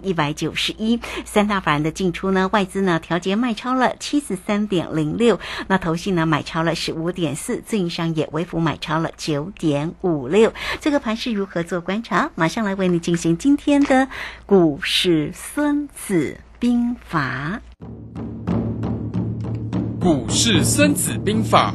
一百九十一，三大法人的进出呢，外资呢调节卖超了七十三点零六，那投信呢买超了十五点四，自营商也微幅买超了九点五六。这个盘是如何做观察？马上来为你进行今天的股市孙子兵法。股市孙子兵法。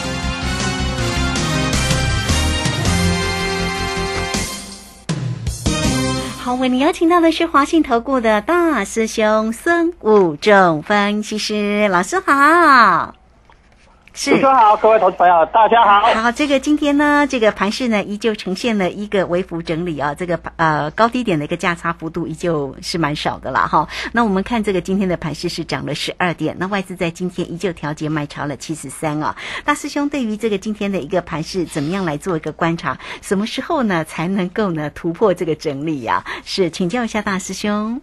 好，为您邀请到的是华信投顾的大师兄孙武仲分析师老师好。是，主持人好，各位投资朋友，大家好。好，这个今天呢，这个盘势呢，依旧呈现了一个微幅整理啊，这个呃高低点的一个价差幅度依旧是蛮少的啦哈。那我们看这个今天的盘势是涨了十二点，那外资在今天依旧调节卖超了七十三啊。大师兄对于这个今天的一个盘势怎么样来做一个观察？什么时候呢才能够呢突破这个整理呀？是，请教一下大师兄。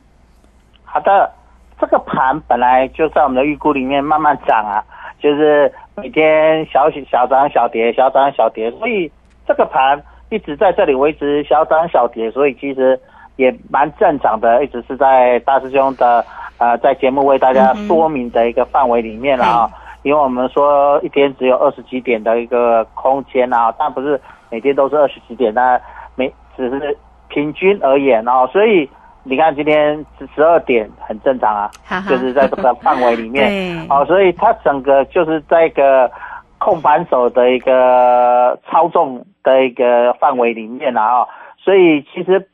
好的，这个盘本来就在我们的预估里面慢慢涨啊。就是每天小小涨小跌，小涨小跌，所以这个盘一直在这里维持小涨小跌，所以其实也蛮正常的，一直是在大师兄的呃在节目为大家说明的一个范围里面了啊。因为我们说一天只有二十几点的一个空间啊，但不是每天都是二十几点，那每只是平均而言哦，所以。你看今天十十二点很正常啊，就是在这个范围里面，哦，所以它整个就是在一个控盘手的一个操纵的一个范围里面啊，所以其实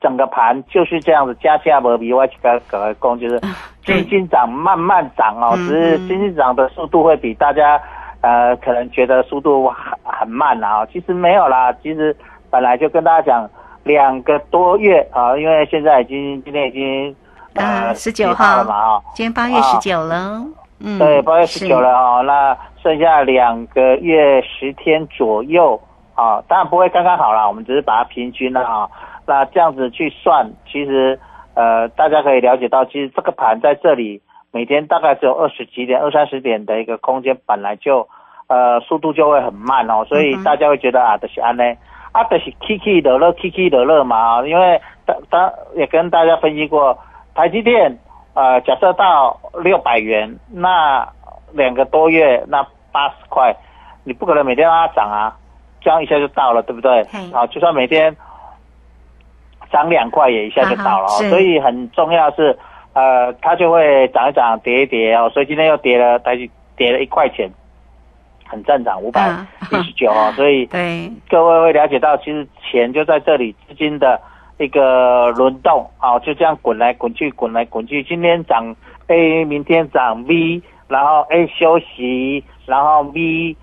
整个盘就是这样子，加价不比外去个个攻，就是轻轻涨，慢慢涨哦，只是轻轻涨的速度会比大家呃可能觉得速度很很慢啊，其实没有啦，其实本来就跟大家讲。两个多月啊，因为现在已经今天已经呃十九号了嘛啊，今天八月十九了，嗯，对，八月十九了啊，那剩下两个月十天左右啊，当然不会刚刚好了，我们只是把它平均了啊，那这样子去算，其实呃大家可以了解到，其实这个盘在这里每天大概只有二十几点、二三十点的一个空间，本来就呃速度就会很慢哦，所以大家会觉得啊，这是安呢。啊，就是起起落落，起起落落嘛。因为当当也跟大家分析过，台积电呃，假设到六百元，那两个多月那八十块，你不可能每天让它涨啊，这样一下就到了，对不对？啊，就算每天涨两块，也一下就到了。所以很重要是，呃，它就会涨一涨，跌一跌哦。所以今天又跌了，台积跌了一块钱。很正常，五百一十九啊，所以 各位会了解到，其实钱就在这里，资金的一个轮动啊，就这样滚来滚去，滚来滚去。今天涨 A，明天涨 V，然后 A 休息，然后 V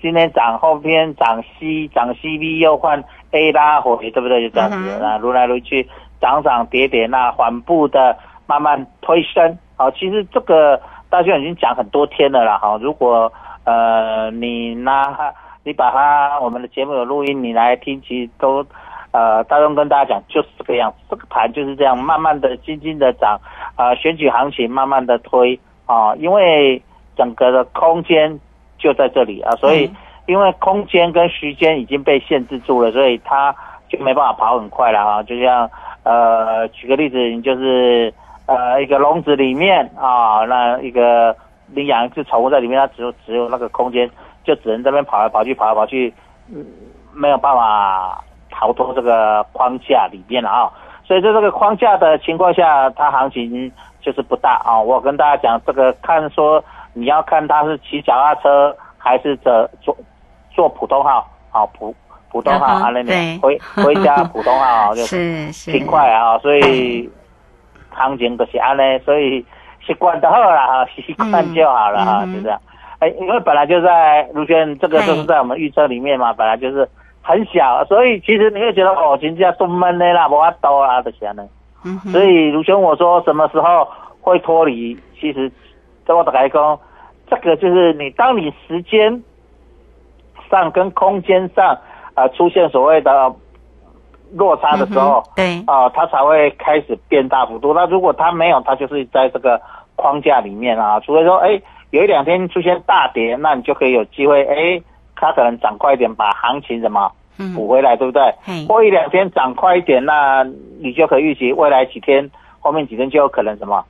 今天涨，后天涨 C，涨 C B 又换 A 拉回，对不对？就这样子啊，轮来轮去，涨涨跌跌，那缓步的慢慢推升。好，其实这个大家已经讲很多天了啦，哈，如果呃，你拿你把它，我们的节目有录音，你来听，其实都，呃，大众跟大家讲就是这个样子，这个盘就是这样，慢慢的、轻轻的涨，啊，选举行情慢慢的推，啊，因为整个的空间就在这里啊，所以因为空间跟时间已经被限制住了，所以它就没办法跑很快了啊，就像，呃，举个例子，你就是，呃，一个笼子里面啊，那一个。你养一只宠物在里面，它只有只有那个空间，就只能这边跑来跑去，跑来跑去，嗯，没有办法逃脱这个框架里面了啊。所以在这个框架的情况下，它行情就是不大啊。我跟大家讲，这个看说你要看它是骑脚踏车还是坐坐坐普通号啊，普普通号啊那边回回家普通号就是挺快啊，所以行情都是安呢，所以。习惯就好了哈，习惯就好了哈，就这样。哎，因为本来就在卢轩，这个就是在我们预测里面嘛，本来就是很小，所以其实你会觉得哦，人家都闷的啦，无法多啦这些呢。嗯。所以卢轩我说什么时候会脱离？其实在我打开讲，这个就是你当你时间上跟空间上呃出现所谓的落差的时候，对，啊、它才会开始变大幅度。那如果它没有，它就是在这个框架里面啊。除非说，哎，有一两天出现大跌，那你就可以有机会，哎，它可能涨快一点，把行情什么嗯补回来，对不对？嘿，或一两天涨快一点，那你就可以预期未来几天，后面几天就有可能什么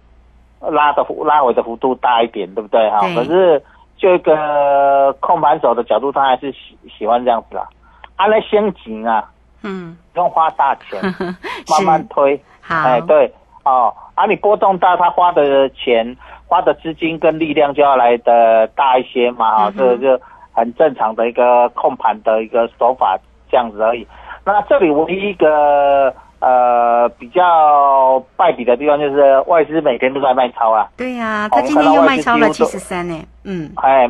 拉的幅拉回的幅度大一点，对不对哈？可是就一个控盘手的角度，他还是喜喜欢这样子啦。啊，那先紧啊，嗯，不用花大钱，慢慢推。好，哎，对。哦，啊，你波动大，他花的钱、花的资金跟力量就要来的大一些嘛，哈、嗯这个就很正常的一个控盘的一个手法，这样子而已。那这里唯一一个呃比较败笔的地方就是外资每天都在卖超啊，对呀、我他今天又卖超了七十三呢，嗯，哎，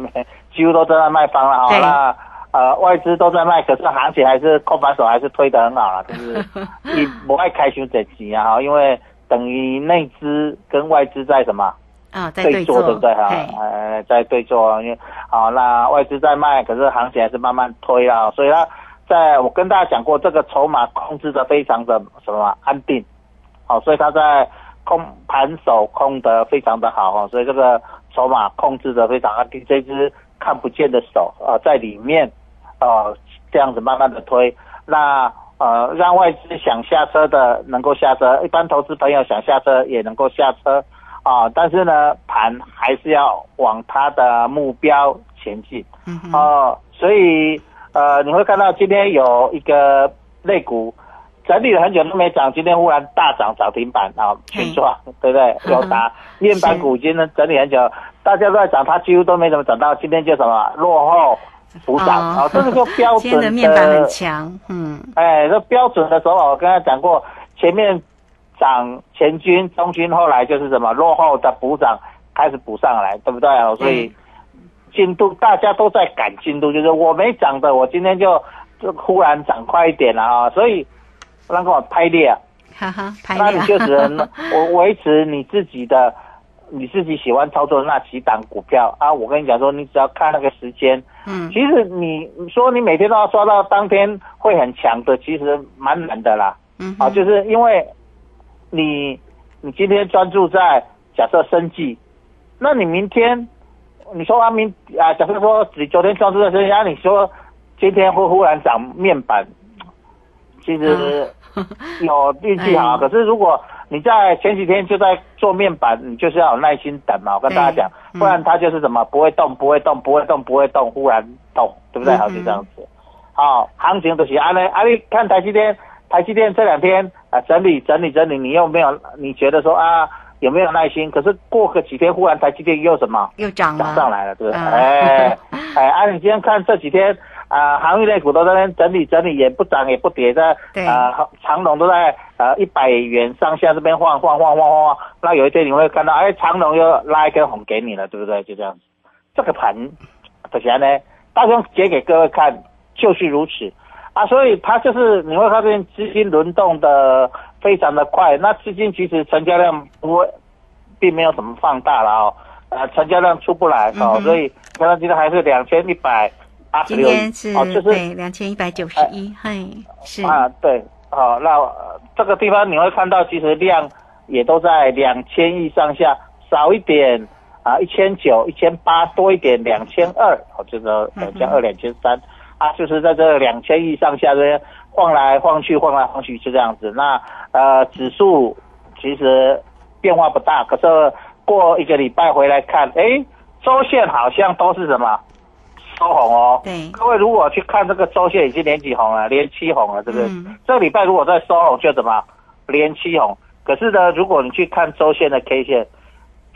几乎都在卖方了哈、对。那呃外资都在卖，可是行情还是控盘手还是推得很好啊，就是你不爱开胸整急啊，因为等于内资跟外资在什么啊，在对做，对不对哈？嘿呃，在对做，因为好那外资在卖，可是行情还是慢慢推啊，所以它在我跟大家讲过，这个筹码控制的非常的什么安定，好，所以它在控盘手控的非常的好哈，所以这个筹码控制的非常安定，这只看不见的手啊、呃在里面，呃这样子慢慢的推，那呃让外资想下车的能够下车，一般投资朋友想下车也能够下车啊、但是呢盘还是要往它的目标前进。哦，所以呃，你会看到今天有一个类股整理了很久都没涨，今天忽然大涨涨停板啊，群创对不对？有达面板股今天整理很久，大家都在涨，它几乎都没怎么涨到，今天就什么落后补涨啊、这是个标 今天的准面板很强，嗯，哎，这标准的手法，我刚才讲过，前面涨前军、中军，后来就是什么落后的补涨开始补上来，对不对啊？所以进度大家都在赶进度，就是我没涨的，我今天就就忽然涨快一点了啊，所以让我拍裂啊，哈哈，排那你就只能我维持你自己的。你自己喜欢操作的那几档股票啊，我跟你讲说，你只要看那个时间，嗯，其实你你说你每天都要刷到当天会很强的，其实蛮难的啦。啊，嗯啊，就是因为你你今天专注在假设生计，那你明天你说啊明啊，假设说你昨天专注在生计，啊你说今天会忽然涨面板，其实 有运气好，可是如果你在前几天就在做面板，你就是要有耐心等嘛。我跟大家讲，不然它就是什么不会动，不会动，不会动，不会动，忽然动，对不对？嗯好，就这样子。好，行情就是安呢，啊，你看台积电，台积电这两天啊整理整理整理，你又没有，你觉得说啊有没有耐心？可是过个几天，忽然台积电又什么又涨了，涨上来了，对不对？嗯哎 哎，啊，你今天看这几天啊，行业类股都在那边整理整理，也不涨也不跌的，对啊，长龙都在呃一百元上下这边晃晃晃晃晃晃，那有一天你会看到，哎，长龙又拉一根红给你了，对不对？就这样子，这个盘怎么呢？大兄解给各位看，就是如此啊，所以它就是你会发现资金轮动的非常的快，那资金其实成交量不会，并没有什么放大了哦，呃，成交量出不来哦，嗯所以刚刚记得还是两千一百八十今六天是哦，就是对两千一百九十一，嘿，是，啊，对，好、那、呃这个地方你会看到，其实量也都在两千亿上下，少一点啊，一千九、一千八，多一点两千二，哦，就是两千二、两千三啊，就是在这两千亿上下这边晃来晃去，晃来晃去就这样子。那呃，指数其实变化不大，可是过一个礼拜回来看，哎，周线好像都是什么收红哦。对，各位如果去看这个周线，已经连几红了，连七红了，对不对？嗯这个礼拜如果再收红，就怎么连七红？可是呢，如果你去看周线的 K 线，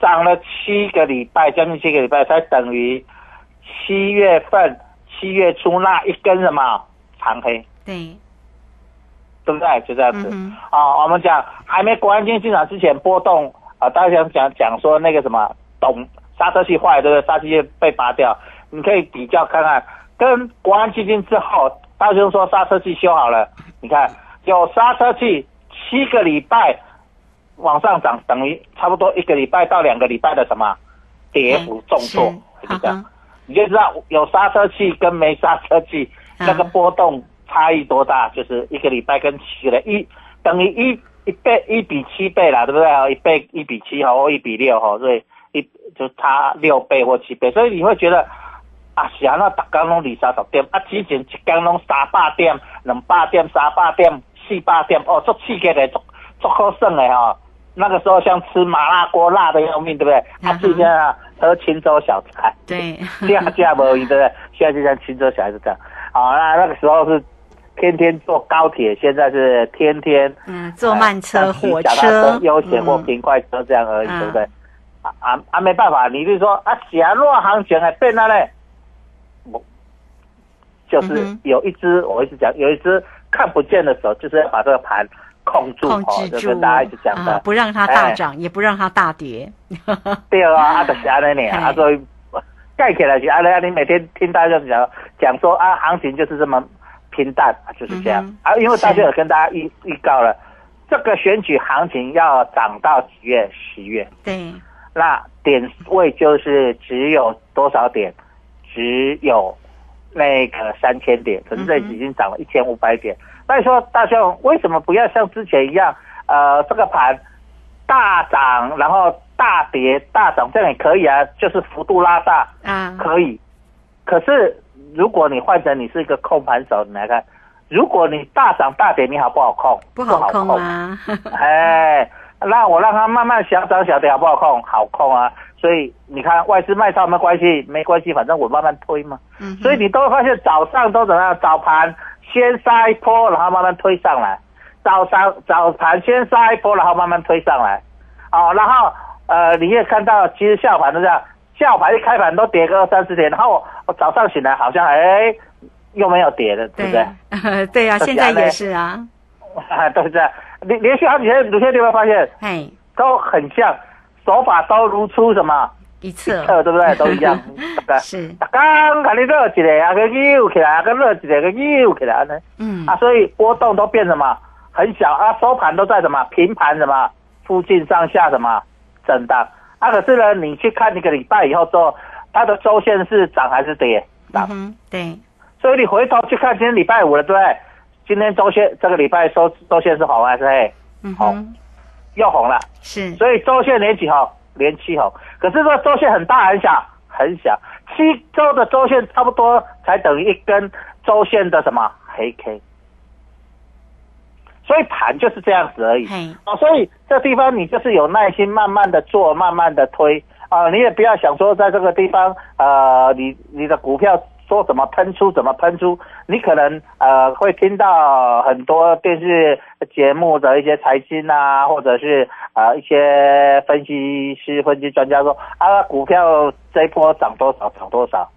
涨了七个礼拜，将近七个礼拜，才等于七月份七月初那一根什么长黑，对，对不对？就这样子。嗯啊，我们讲还没国安基金进场之前波动啊，大家想讲讲说那个什么懂刹车器坏，对不对？刹车器被拔掉，你可以比较看看，跟国安基金之后，大兄说刹车器修好了，你看有刹车器七个礼拜往上涨，等于差不多一个礼拜到两个礼拜的什么跌幅重挫，是就这样。你就知道有刹车器跟没刹车器嗯那个波动差异多大，就是一个礼拜跟七个人一等于一一倍一比七倍啦，对不对？一倍一比七哈，或一比六哈，所以一就差六倍或七倍，所以你会觉得。啊，是啊，那逐工拢二三十点，啊，之前一工拢三百点、两百点、三百点、四百点，哦，足刺激的，足足好耍的哈、那个时候像吃麻辣锅，辣的要命，对不对？啊，嗯哼今天啊，喝青州小菜，对，价价无赢，对不对？现在就像青州小菜是这样。好，那那个时候是天天坐高铁，现在是天天嗯，坐慢车、呃火车、悠闲或嗯平快车这样而已，嗯对不对？啊啊啊，没办法，你就说啊，假若行情还变了嘞，我就是有一只，我一直讲，有一只看不见的手，就是要把这个盘控住，控制哦，就住，跟大家一直讲的，啊，不让它大哎。涨，也不让它大跌。对啊，啊，就是安尼呢，嘿。啊，所以盖起来是安尼，啊，你每天听大家讲讲说啊，行情就是这么平淡，啊就是这样、嗯啊，因为大家有跟大家预预告了，这个选举行情要涨到几月？十月，对，那点位就是只有多少点？只有那个三千点，可是这已经涨了一千五百点。那你说大兄为什么不要像之前一样？呃，这个盘大涨，然后大跌大涨，这样也可以啊，就是幅度拉大啊，可以。可是如果你换成你是一个控盘手，你来看，如果你大涨大跌，你好不好控？不好控啊，哎，那我让它慢慢小涨小跌好不好控？好控啊！所以你看外资卖超没关系？没关系，反正我慢慢推嘛。嗯，所以你都会发现早上都怎么样？早盘先杀一波，然后慢慢推上来；早上早盘先杀一波，然后慢慢推上来。哦，然后呃，你也看到，其实下盘都这样，下午盘一开盘都跌个二三十点，然后我我早上醒来好像哎又没有跌了，对不对？对，呀啊，现在也是啊，啊，都是这样，连连续好几天，有些你会发现哎，都很像，手法都如出什么一侧测，对不对？都一样。大家是，大刚看你热起来，啊个扭起来，啊个热起来，个扭起来呢。嗯啊，所以波动都变什么很小啊，收盘都在什么平盘什么附近上下什么震荡啊。可是呢，你去看一个礼拜以后之后，它的周线是涨还是跌？涨。嗯哼，对，所以你回头去看今天礼拜五了，对不对？今天周线这个礼拜收周线是红还是黑？好嗯哼，又红了。是，所以周线连几红？连七红。可是说周线很大很小？很小。七周的周线差不多才等于一根周线的什么黑 K。所以盘就是这样子而已。嘿，哦，所以这地方你就是有耐心，慢慢的做，慢慢的推啊、你也不要想说在这个地方，呃，你你的股票说怎么喷出怎么喷出，你可能呃会听到很多电视节目的一些财经啊，或者是呃一些分析师、分析专家说啊，股票这一波涨多少涨多少，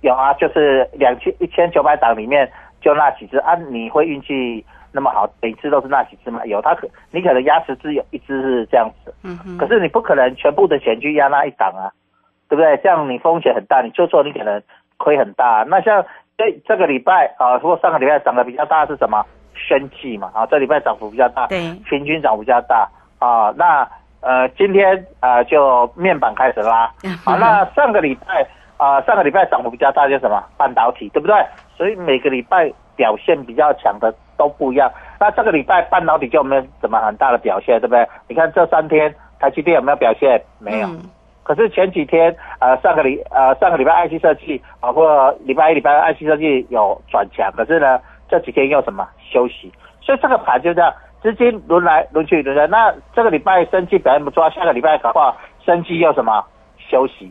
有啊，就是两千一千九百档里面就那几只啊，你会运气那么好，每次都是那几只吗？有，它可你可能压十只有一只是这样子，嗯哼，可是你不可能全部的钱去压那一档啊，对不对？这样你风险很大，你做错你可能亏很大。那像这这个礼拜啊，如果上个礼拜涨得比较大是什么？生气嘛啊，这礼拜涨幅比较大，对，平均涨幅比较大啊。那呃，今天呃就面板开始拉，好，那上个礼拜啊、上个礼拜涨幅比较大就是什么半导体，对不对？所以每个礼拜表现比较强的都不一样。那这个礼拜半导体就没有怎么很大的表现，对不对？你看这三天台积电有没有表现？没有。嗯可是前几天呃上个礼呃上个礼拜 IC 设计包括礼拜一礼拜二 IC 设计有转强，可是呢这几天又什么休息，所以这个盘就这样，资金轮来轮去轮来。那这个礼拜生气表现不错，下个礼拜的话生气又什么休息，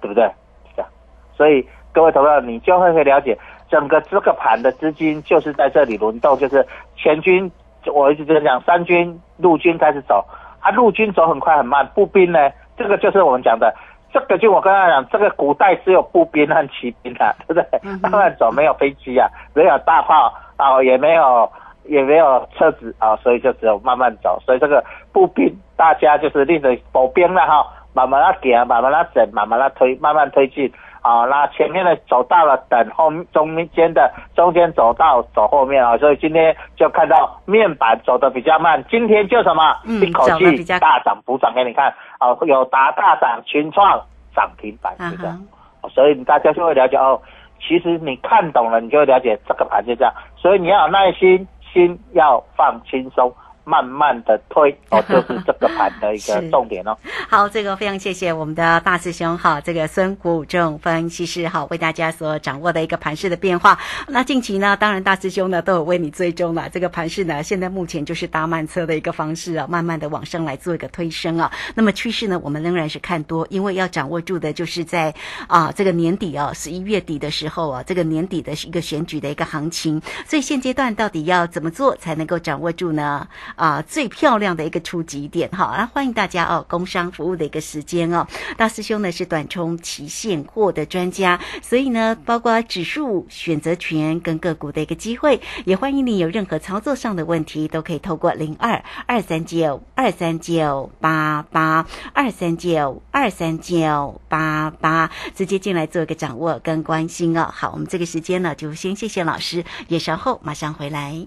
对不对？这样，所以各位投票你就会会了解整个这个盘的资金就是在这里轮动，就是前军我一直在讲三军陆军开始走，啊陆军走很快很慢，步兵呢？这个就是我们讲的，这个就我跟他讲，这个古代只有步兵和骑兵啊，对不对慢慢走，没有飞机啊，没有大炮啊，也没有也没有车子啊，所以就只有慢慢走。所以这个步兵大家就是立着步兵了哈，慢慢拉点，慢慢拉整，慢慢拉推，慢慢推进。啊，那前面的走到了，等后中间的中间走到走后面啊，所以今天就看到面板走的比较慢，今天就什么、嗯一口气大涨补涨给你看啊，有达大涨群创涨停板啊就这样哈，所以大家就会了解哦。其实你看懂了，你就会了解这个盘就这样。所以你要有耐心，心要放轻松。慢慢的推 哦，就是这个盘的一个重点哦。好，这个非常谢谢我们的大师兄哈，这个孙谷正分析师哈，为大家所掌握的一个盘势的变化。那近期呢，当然大师兄呢都有为你追踪了这个盘势呢，现在目前就是搭慢车的一个方式啊，慢慢的往上来做一个推升啊。那么趋势呢，我们仍然是看多，因为要掌握住的就是在啊这个年底啊，十一月底的时候啊，这个年底的一个选举的一个行情。所以现阶段到底要怎么做才能够掌握住呢？啊，最漂亮的一个出击点，好，那欢迎大家哦，工商服务的一个时间哦。大师兄呢是短冲期现货的专家，所以呢，包括指数选择权跟个股的一个机会，也欢迎你有任何操作上的问题，都可以透过零二二三九二三九八八二三九二三九八八直接进来做一个掌握跟关心哦。好，我们这个时间呢就先谢谢老师，也稍后马上回来。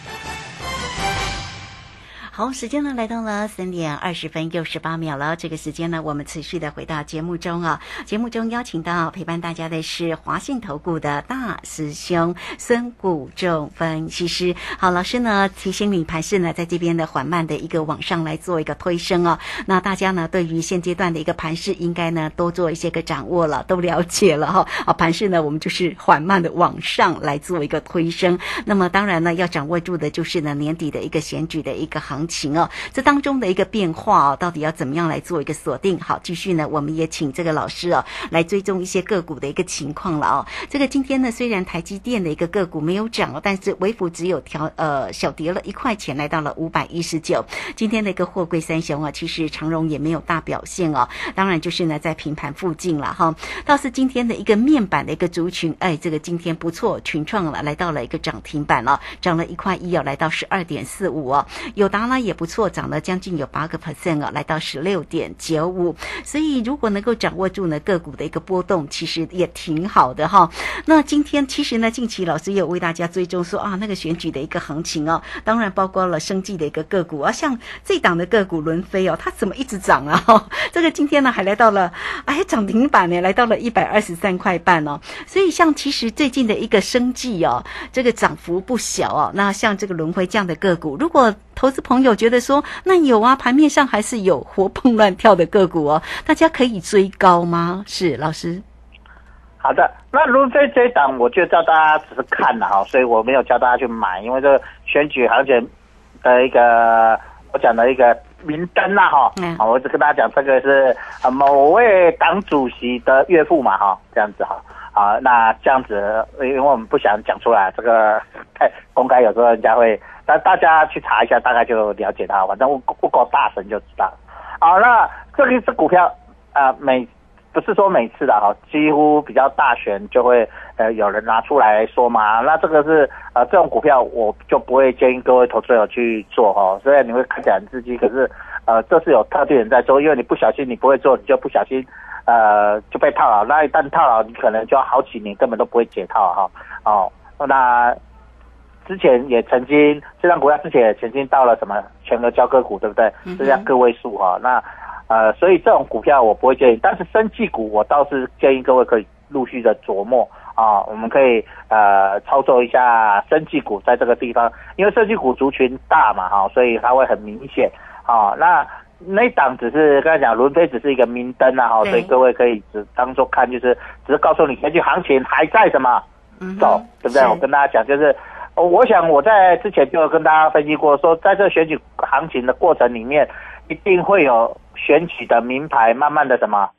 好，时间呢来到了三点二十分又十八秒了。这个时间呢，我们持续的回到节目中啊。节目中邀请到陪伴大家的是华信投顾的大师兄孙谷仲分析师。好，老师呢提醒你盘势呢在这边的缓慢的一个往上来做一个推升哦。那大家呢对于现阶段的一个盘势，应该呢多做一些个掌握了，都了解了哈。啊，盘势呢我们就是缓慢的往上来做一个推升。那么当然呢要掌握住的就是呢年底的一个选举的一个行。行情哦，这当中的一个变化哦，到底要怎么样来做一个锁定？好，继续呢，我们也请这个老师哦来追踪一些个股的一个情况了哦。这个今天呢，虽然台积电的一个个股没有涨哦，但是微幅只有调呃小跌了一块钱，来到了五百一十九。今天的一个货柜三雄啊，其实长荣也没有大表现哦，当然就是呢在平盘附近了哈。倒是今天的一个面板的一个族群，哎，这个今天不错，群创了来到了一个涨停板了，涨了一块一哦，来到十二点四五哦。有达呢？也不错，涨了将近有八个 percent 啊，来到十六点九五。所以如果能够掌握住呢个股的一个波动，其实也挺好的哈。那今天其实呢，近期老师也有为大家追踪说啊，那个选举的一个行情哦，当然包括了生计的一个个股啊，像这档的个股轮飞哦，它怎么一直涨啊？哈 这个今天呢还来到了哎涨停板呢，来到了一百二十三块半哦。所以像其实最近的一个生计哦，这个涨幅不小哦。那像这个轮回这样的个股，如果投资朋友觉得说，那有啊，盘面上还是有活蹦乱跳的个股哦，大家可以追高吗？是老师。好的，那如非这一档，我就叫大家只是看了哈，所以我没有教大家去买，因为这个选举行情的一个我讲的一个明灯啦哈，啊，我只跟大家讲这个是啊某位党主席的岳父嘛哈，这样子哈，啊，那这样子，因为我们不想讲出来，这个太公开，有时候人家会。那大家去查一下，大概就了解它。反正我不够大神就知道。好，那这个是股票啊，每不是说每次的哈，几乎比较大选就会呃有人拿出来说嘛。那这个是呃这种股票，我就不会建议各位投资者去做哈。虽然你会看起来很刺激，可是呃这是有特定人在做，因为你不小心你不会做，你就不小心呃就被套牢。那一旦套牢，你可能就要好几年根本都不会解套哈。哦，那。之前也曾经，这张股票之前也曾经到了什么全额交割股，对不对？这样个位数哈。那呃，所以这种股票我不会建议，但是生技股我倒是建议各位可以陆续的琢磨啊。我们可以呃操作一下生技股在这个地方，因为生技股族群大嘛哈，所以它会很明显啊。那那档只是刚才讲轮飞只是一个明灯啊哈，所以各位可以只当做看，就是只是告诉你根据行情还在什么走，对不对？我跟大家讲就是。哦，我想我在之前就有跟大家分析过，说在这选举行情的过程里面，一定会有选举的名牌慢慢的什么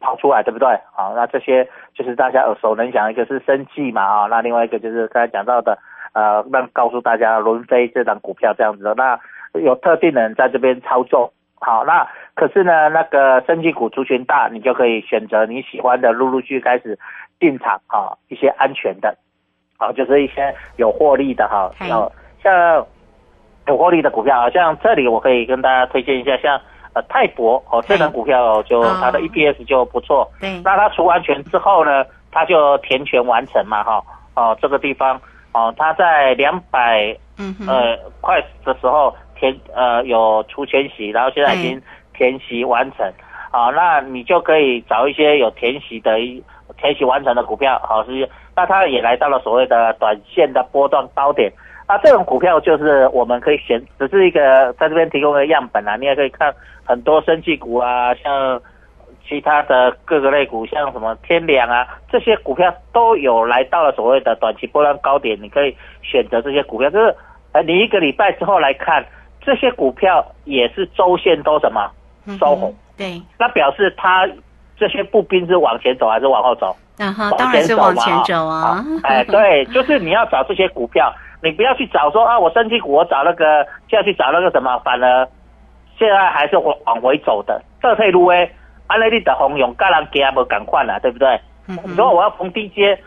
跑出来，对不对？好，那这些就是大家耳熟能详，一个是生计嘛，啊，那另外一个就是刚才讲到的，呃，让告诉大家轮飞这档股票这样子的，那有特定的人在这边操作。好，那可是呢，那个升级股族群大，你就可以选择你喜欢的，陆陆续开始进场啊，一些安全的，好，就是一些有获利的哈，哦，像有获利的股票好，像这里我可以跟大家推荐一下，像呃泰博哦，这档股票就它的 EPS 就不错，对，那它除完权之后呢，它就填权完成嘛哈，哦这个地方哦，它在两百呃块的时候。填呃有出全息，然后现在已经填息完成，好，那你就可以找一些有填息的填息完成的股票，好是，那它也来到了所谓的短线的波段高点，那这种股票就是我们可以选，只是一个在这边提供的样本啊，你也可以看很多生技股啊，像其他的各个类股，像什么天良啊，这些股票都有来到了所谓的短期波段高点，你可以选择这些股票，就是呃你一个礼拜之后来看。这些股票也是周线都什么收红，对，那表示它这些步兵是往前走还是往后走？啊哈，当然是往前走啊。哎，对，就是你要找这些股票，你不要去找说啊，我升级股我找那个就要去找那个什么，反而现在还是往往回走的。这退路哎，安内利的红勇，干人给不赶快了，对不对？你说我要逢低接，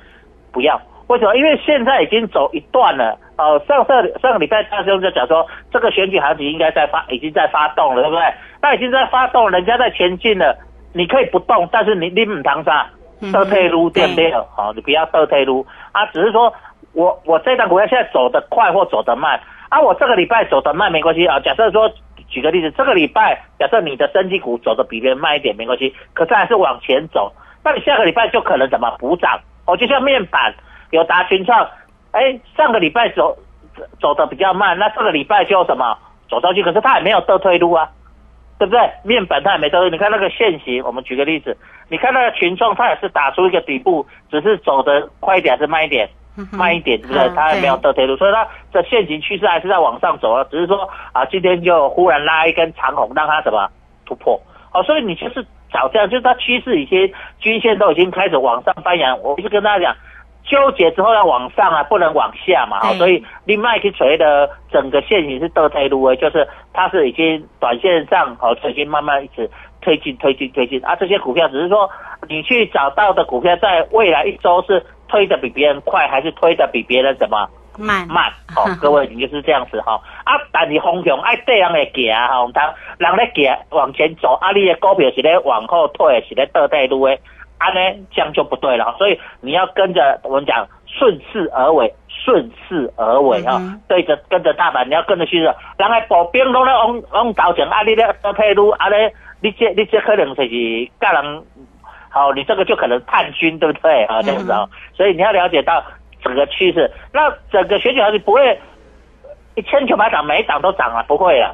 不要。为什么？因为现在已经走一段了。哦，上上上个礼拜大兄就讲说，这个选举行情应该在发，已经在发动了，对不对？那已经在发动，人家在前进了，你可以不动，但是你你唔当啥倒退路对不对？好，你不要倒退路啊。只是说我我这档股票现在走得快或走得慢啊。我这个礼拜走得慢没关系啊。假设说举个例子，这个礼拜假设你的升级股走得比别人慢一点没关系，可是还是往前走，那你下个礼拜就可能怎么补涨？哦，就像面板。有达群创，哎，上个礼拜走走的比较慢，那这个礼拜就什么走上去，可是它也没有倒退路啊，对不对？面板它也没倒退，你看那个线型，我们举个例子，你看那个群创，它也是打出一个底部，只是走的快一点还是慢一点？慢一点，对不对？它也没有倒退路，所以它的线型趋势还是在往上走啊，只是说啊，今天就忽然拉一根长红，让它什么突破？哦，所以你就是找这样，就是它趋势已经均线都已经开始往上翻扬，我是跟大家讲。纠结之后要往上啊，不能往下嘛，所以另外一锤的整个线型是倒退路诶，就是它是已经短线上哦，已经慢慢一直推进、推进、推进啊。这些股票只是说你去找到的股票，在未来一周是推的比别人快，还是推的比别人怎么慢？慢，好，各位你就是这样子哈。啊，但是方向爱这样的行哈，当人咧行往前走，啊，你的股票是咧往后退，是咧倒退路诶。啊呢，这样就不对了，所以你要跟着我们讲顺势而为，顺势而为啊，对着跟着大盘，你要跟着去的。人家步兵拢咧往往头前，啊，你咧倒退路，啊咧，你这你这可能就是个人，好，你这个就可能叛军，对不对啊？这样子啊，所以你要了解到整个趋势，那整个选举行情不会一千九百涨每一档都涨啊，不会啊。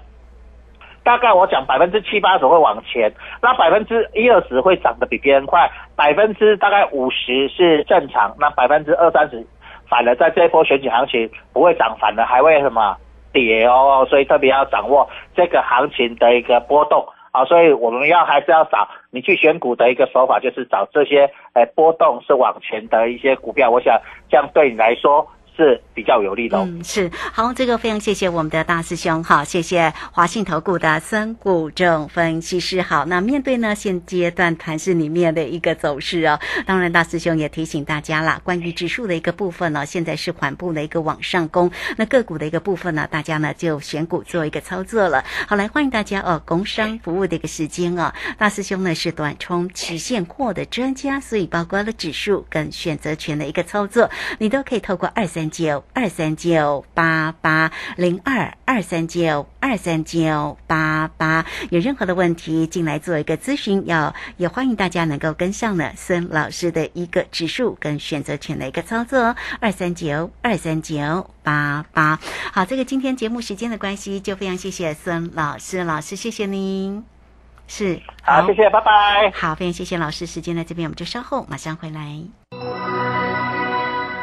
大概我讲百分之七八十会往前，那百分之一二十会涨得比别人快，百分之大概五十是正常，那百分之二三十反而在这一波选举行情不会涨，反而还会什么跌哦，所以特别要掌握这个行情的一个波动啊，所以我们要还是要找你去选股的一个手法，就是找这些诶波动是往前的一些股票，我想这样对你来说。是比较有利的。是好，这个非常谢谢我们的大师兄，好，谢谢华信投顾的孙谷正分析师。好，那面对呢现阶段盘市里面的一个走势啊，当然大师兄也提醒大家啦，关于指数的一个部分呢，现在是缓步的一个往上攻，那个股的一个部分呢，大家呢就选股做一个操作了。好，来欢迎大家哦，工商服务的一个时间哦，大师兄呢是短冲期现货的专家，所以包括了指数跟选择权的一个操作，你都可以透过二三。九二三九八八零二二三九二三九八八，有任何的问题进来做一个咨询，要也欢迎大家能够跟上呢孙老师的一个指数跟选择权的一个操作，二三九二三九八八。好，这个今天节目时间的关系，就非常谢谢孙老师，老师谢谢您，是好，谢谢，拜拜。好，非常谢谢老师，时间在这边，我们就稍后马上回来。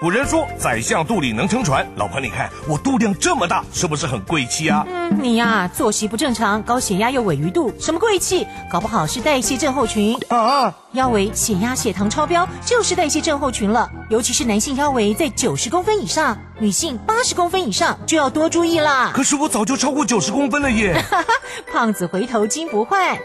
古人说宰相肚里能撑船，老婆你看我肚量这么大，是不是很贵气啊？嗯，你呀、作息不正常，高血压又尾鱼肚，什么贵气？搞不好是代谢症候群。啊，腰围、血压、血糖超标就是代谢症候群了，尤其是男性腰围在九十公分以上，女性八十公分以上就要多注意啦。可是我早就超过九十公分了耶。胖子回头金不换，